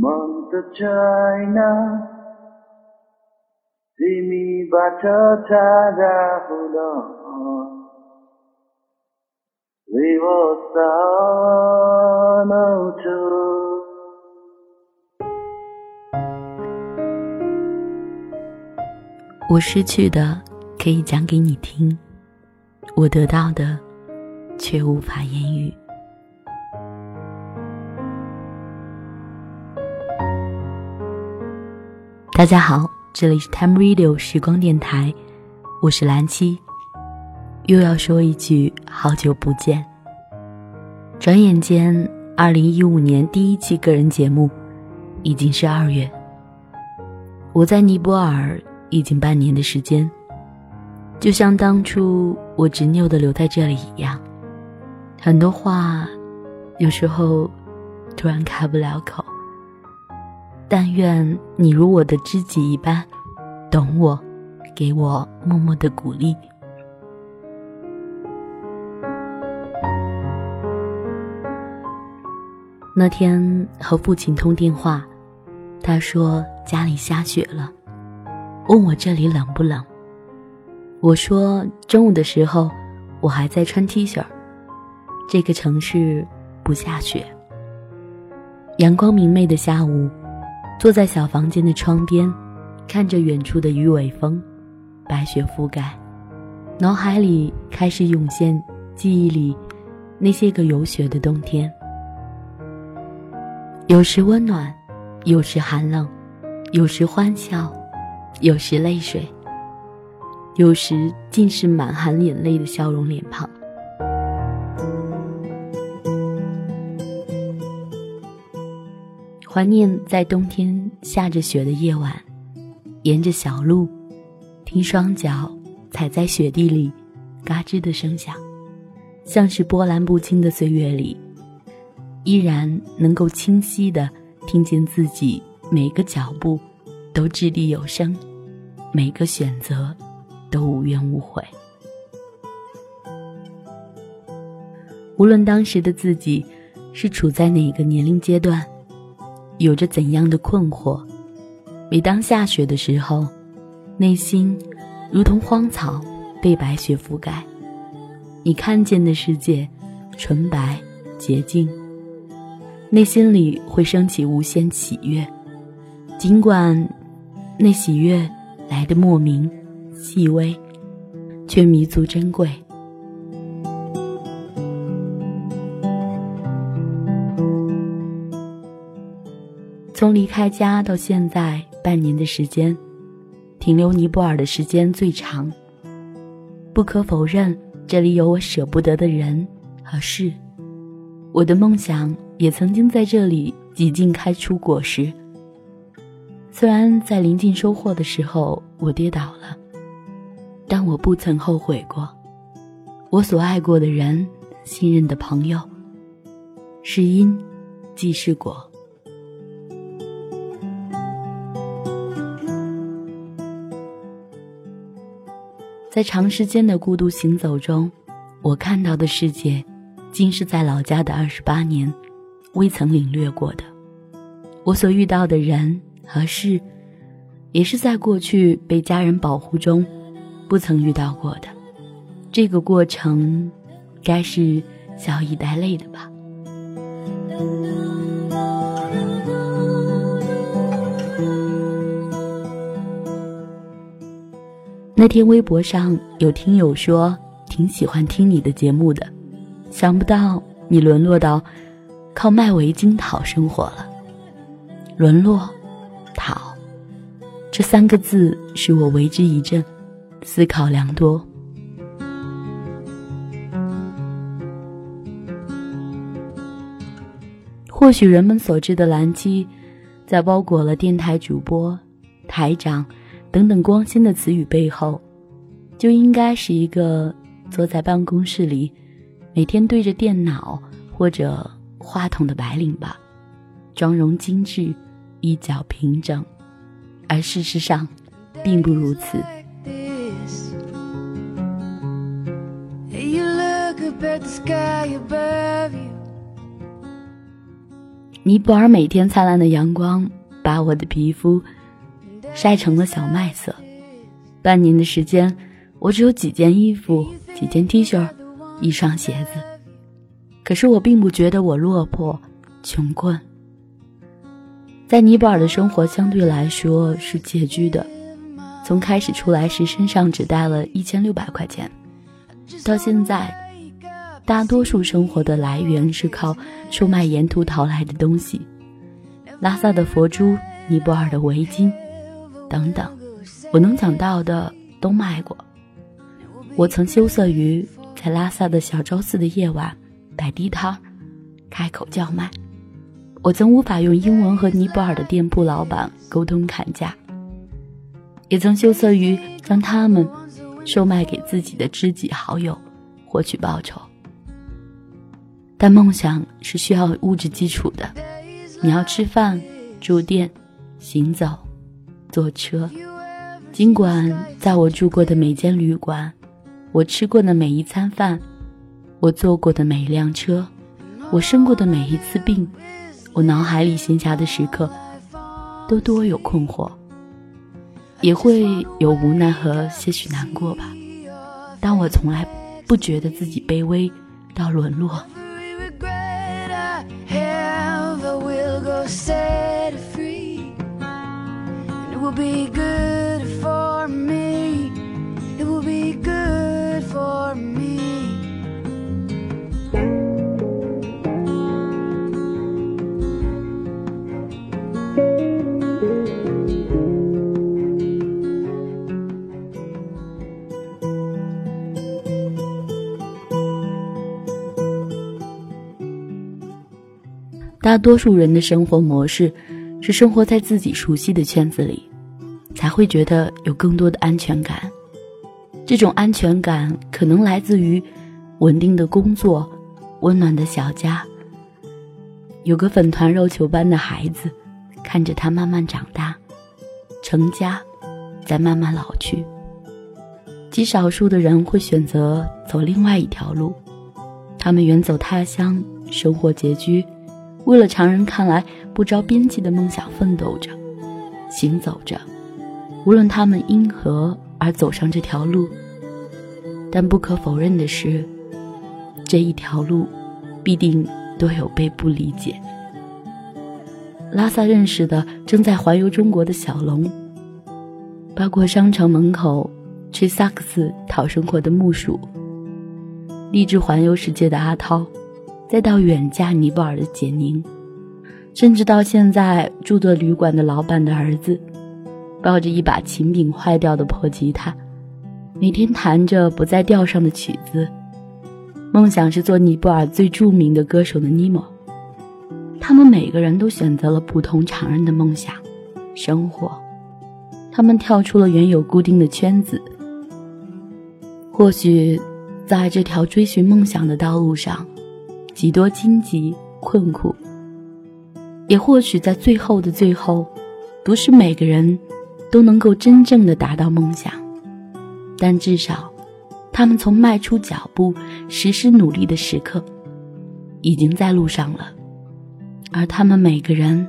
梦的 china. 米把车擦的我失去的可以讲给你听我得到的却无法言语。大家好，这里是 Time Radio 时光电台，我是蓝七，又要说一句好久不见。转眼间，二零一五年第一期个人节目已经是二月。我在尼泊尔已经半年的时间，就像当初我执拗的留在这里一样，很多话有时候突然开不了口。但愿你如我的知己一般，懂我，给我默默的鼓励。那天和父亲通电话，他说家里下雪了，问我这里冷不冷。我说中午的时候我还在穿 T 恤。这个城市不下雪。阳光明媚的下午。坐在小房间的窗边，看着远处的鱼尾峰，白雪覆盖，脑海里开始涌现记忆里那些个有雪的冬天。有时温暖，有时寒冷，有时欢笑，有时泪水，有时尽是满含眼泪的笑容脸庞。怀念在冬天下着雪的夜晚，沿着小路，听双脚踩在雪地里，嘎吱的声响，像是波澜不惊的岁月里，依然能够清晰的听见自己每个脚步都掷地有声，每个选择都无怨无悔。无论当时的自己是处在哪个年龄阶段。有着怎样的困惑？每当下雪的时候，内心如同荒草被白雪覆盖，你看见的世界纯白洁净，内心里会升起无限喜悦。尽管那喜悦来的莫名、细微，却弥足珍贵。从离开家到现在半年的时间，停留尼泊尔的时间最长。不可否认，这里有我舍不得的人和事。我的梦想也曾经在这里几近开出果实。虽然在临近收获的时候我跌倒了，但我不曾后悔过。我所爱过的人，信任的朋友，是因，即是果。在长时间的孤独行走中，我看到的世界，竟是在老家的二十八年，未曾领略过的。我所遇到的人和事，也是在过去被家人保护中，不曾遇到过的。这个过程，该是笑以带泪的吧。那天微博上有听友说挺喜欢听你的节目的，想不到你沦落到靠卖围巾讨生活了。沦落，讨，这三个字使我为之一振，思考良多。或许人们所知的蓝七，在包裹了电台主播、台长。等等光鲜的词语背后，就应该是一个坐在办公室里，每天对着电脑或者话筒的白领吧，妆容精致，衣角平整，而事实上，并不如此。尼泊尔每天灿烂的阳光把我的皮肤晒成了小麦色。半年的时间，我只有几件衣服、几件 T 恤、一双鞋子。可是我并不觉得我落魄、穷困。在尼泊尔的生活相对来说是拮据的。从开始出来时身上只带了一千六百块钱，到现在，大多数生活的来源是靠售卖沿途淘来的东西，拉萨的佛珠、尼泊尔的围巾等等，我能讲到的都卖过。我曾羞涩于在拉萨的小昭寺的夜晚摆地摊，开口叫卖；我曾无法用英文和尼泊尔的店铺老板沟通砍价。也曾羞涩于将他们售卖给自己的知己好友，获取报酬。但梦想是需要物质基础的，你要吃饭、住店、行走、坐车。尽管在我住过的每间旅馆，我吃过的每一餐饭，我坐过的每一辆车，我生过的每一次病，我脑海里闲暇的时刻，都多有困惑。也会有无奈和些许难过吧，但我从来不觉得自己卑微到沦落。Be good for me. It will be good for me. 大多数人的生活模式是生活在自己熟悉的圈子里。才会觉得有更多的安全感。这种安全感可能来自于稳定的工作、温暖的小家，有个粉团肉球般的孩子，看着他慢慢长大、成家，再慢慢老去。极少数的人会选择走另外一条路，他们远走他乡，生活拮据。为了常人看来不着边际的梦想奋斗着，行走着，无论他们因何而走上这条路，但不可否认的是，这一条路必定都有被不理解。拉萨认识的正在环游中国的小龙，包括商场门口吹萨克斯讨生活的木薯，立志环游世界的阿涛。再到远嫁尼泊尔的简宁，甚至到现在住的旅馆的老板的儿子，抱着一把琴柄坏掉的破吉他，每天弹着不在调上的曲子，梦想是做尼泊尔最著名的歌手的尼莫。他们每个人都选择了不同常人的梦想生活，他们跳出了原有固定的圈子。或许，在这条追寻梦想的道路上。几多荆棘困苦，也或许在最后的最后，不是每个人都能够真正的达到梦想，但至少，他们从迈出脚步、实施努力的时刻，已经在路上了。而他们每个人，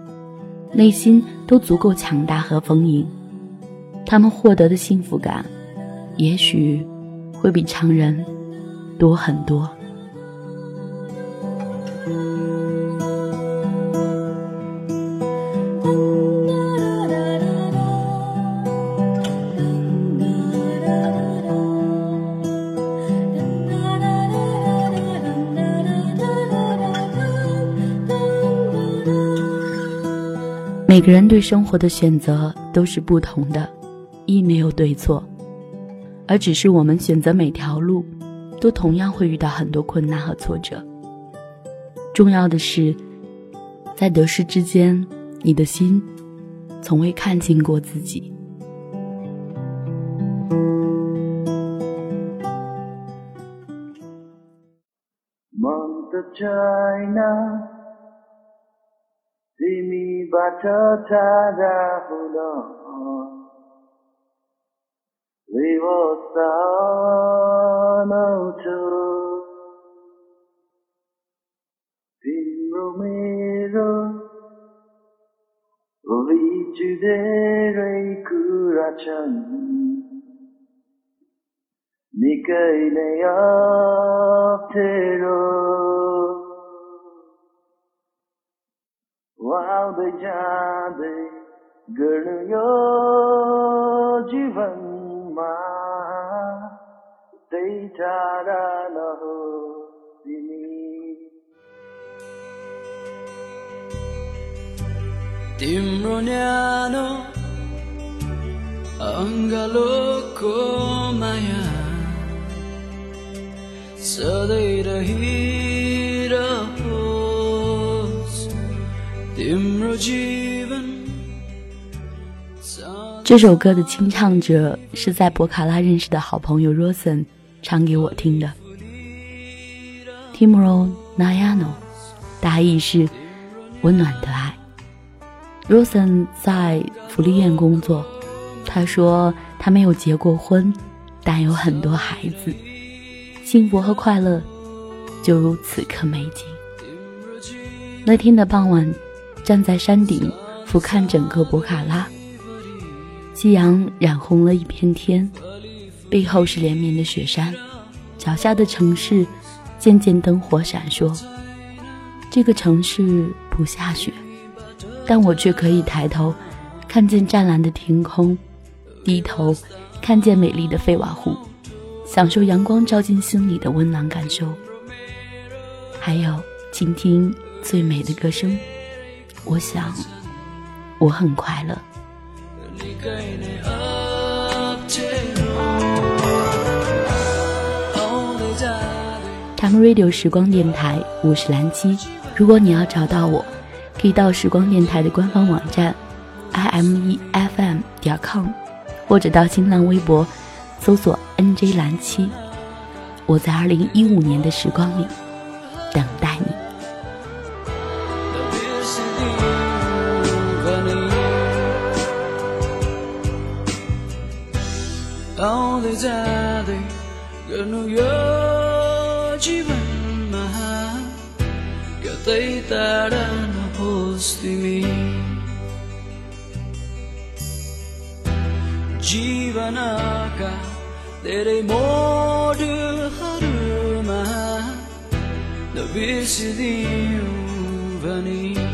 内心都足够强大和丰盈，他们获得的幸福感，也许会比常人多很多。个人对生活的选择都是不同的，亦没有对错，而只是我们选择每条路，都同样会遇到很多困难和挫折。重要的是，在得失之间，你的心从未看见过自己。梦的 China。टाढा हुन व्यवस्था तिम्रो मेरो Ovituderai kurachan Nikai neyaftero Wow jade गर्नु यो जीवनमा त्यही टाढा नहो तिम्रो न्यानो अङ्गलोको माया। सधैँ रहिरहोस् 这首歌的清唱者是在博卡拉认识的好朋友 Rosen 唱给我听的。Timro Nayano，大意是温暖的爱。Rosen 在福利院工作，他说他没有结过婚，但有很多孩子，幸福和快乐就如此刻美景。那天的傍晚，站在山顶俯瞰整个博卡拉。夕阳染红了一片天，背后是连绵的雪山，脚下的城市渐渐灯火闪烁。这个城市不下雪，但我却可以抬头看见湛蓝的天空，低头看见美丽的费瓦湖，享受阳光照进心里的温暖感受，还有倾听最美的歌声。我想，我很快乐。Time Radio 时光电台，我是蓝七。如果你要找到我，可以到时光电台的官方网站 i m e f m 点 com，或者到新浪微博搜索 N J 蓝七。我在二零一五年的时光里 Only daddy Gönül yöcivenme Göteyi deren postimi Jivanaka Dere modu haruma Nabisi diyuvani Jivanaka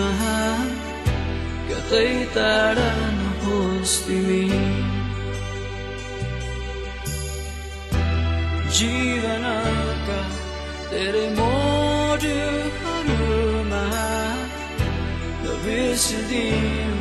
जीवनमा कतै टाढा नहोस् तिमी जीवनका धेरै मोडहरूमा नबिर्सिदिनु